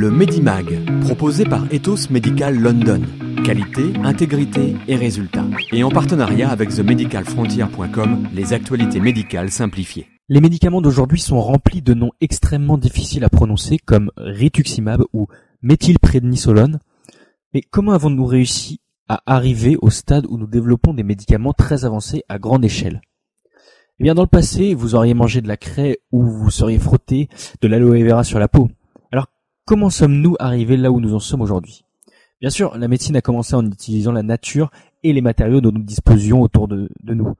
Le Medimag, proposé par Ethos Medical London. Qualité, intégrité et résultats. Et en partenariat avec TheMedicalFrontier.com, les actualités médicales simplifiées. Les médicaments d'aujourd'hui sont remplis de noms extrêmement difficiles à prononcer comme rituximab ou méthylprednisolone. Mais comment avons-nous réussi à arriver au stade où nous développons des médicaments très avancés à grande échelle? Eh bien dans le passé, vous auriez mangé de la craie ou vous seriez frotté de l'aloe vera sur la peau. Comment sommes-nous arrivés là où nous en sommes aujourd'hui? Bien sûr, la médecine a commencé en utilisant la nature et les matériaux dont nous disposions autour de nous.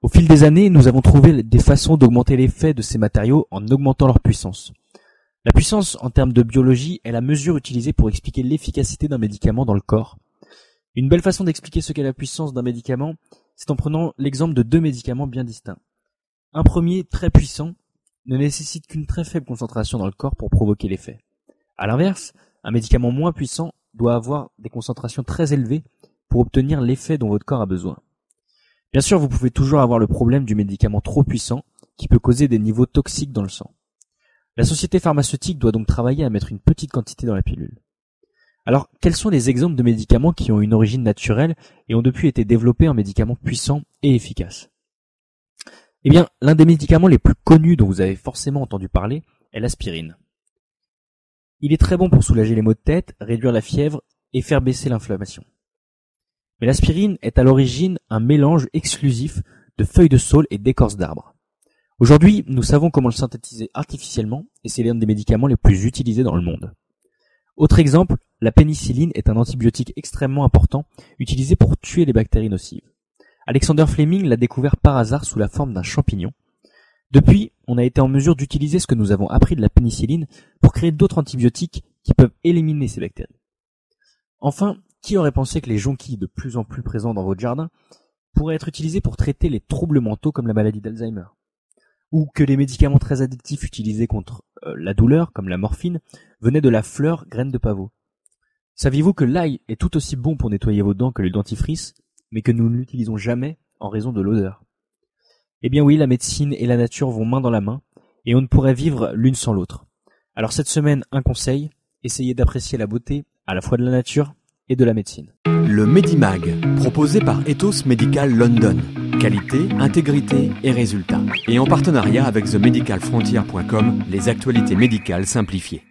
Au fil des années, nous avons trouvé des façons d'augmenter l'effet de ces matériaux en augmentant leur puissance. La puissance en termes de biologie est la mesure utilisée pour expliquer l'efficacité d'un médicament dans le corps. Une belle façon d'expliquer ce qu'est la puissance d'un médicament, c'est en prenant l'exemple de deux médicaments bien distincts. Un premier, très puissant, ne nécessite qu'une très faible concentration dans le corps pour provoquer l'effet. À l'inverse, un médicament moins puissant doit avoir des concentrations très élevées pour obtenir l'effet dont votre corps a besoin. Bien sûr, vous pouvez toujours avoir le problème du médicament trop puissant qui peut causer des niveaux toxiques dans le sang. La société pharmaceutique doit donc travailler à mettre une petite quantité dans la pilule. Alors, quels sont les exemples de médicaments qui ont une origine naturelle et ont depuis été développés en médicaments puissants et efficaces? Eh bien, l'un des médicaments les plus connus dont vous avez forcément entendu parler est l'aspirine. Il est très bon pour soulager les maux de tête, réduire la fièvre et faire baisser l'inflammation. Mais l'aspirine est à l'origine un mélange exclusif de feuilles de saule et d'écorce d'arbres. Aujourd'hui, nous savons comment le synthétiser artificiellement et c'est l'un des médicaments les plus utilisés dans le monde. Autre exemple, la pénicilline est un antibiotique extrêmement important utilisé pour tuer les bactéries nocives. Alexander Fleming l'a découvert par hasard sous la forme d'un champignon. Depuis, on a été en mesure d'utiliser ce que nous avons appris de la pénicilline pour créer d'autres antibiotiques qui peuvent éliminer ces bactéries. Enfin, qui aurait pensé que les jonquilles de plus en plus présents dans votre jardin pourraient être utilisés pour traiter les troubles mentaux comme la maladie d'Alzheimer ou que les médicaments très addictifs utilisés contre euh, la douleur, comme la morphine, venaient de la fleur graine de pavot. Saviez-vous que l'ail est tout aussi bon pour nettoyer vos dents que le dentifrice, mais que nous ne l'utilisons jamais en raison de l'odeur Eh bien oui, la médecine et la nature vont main dans la main, et on ne pourrait vivre l'une sans l'autre. Alors cette semaine, un conseil, essayez d'apprécier la beauté à la fois de la nature et de la médecine. Le Medimag, proposé par Ethos Medical London. Qualité, intégrité et résultats. Et en partenariat avec TheMedicalFrontier.com, les actualités médicales simplifiées.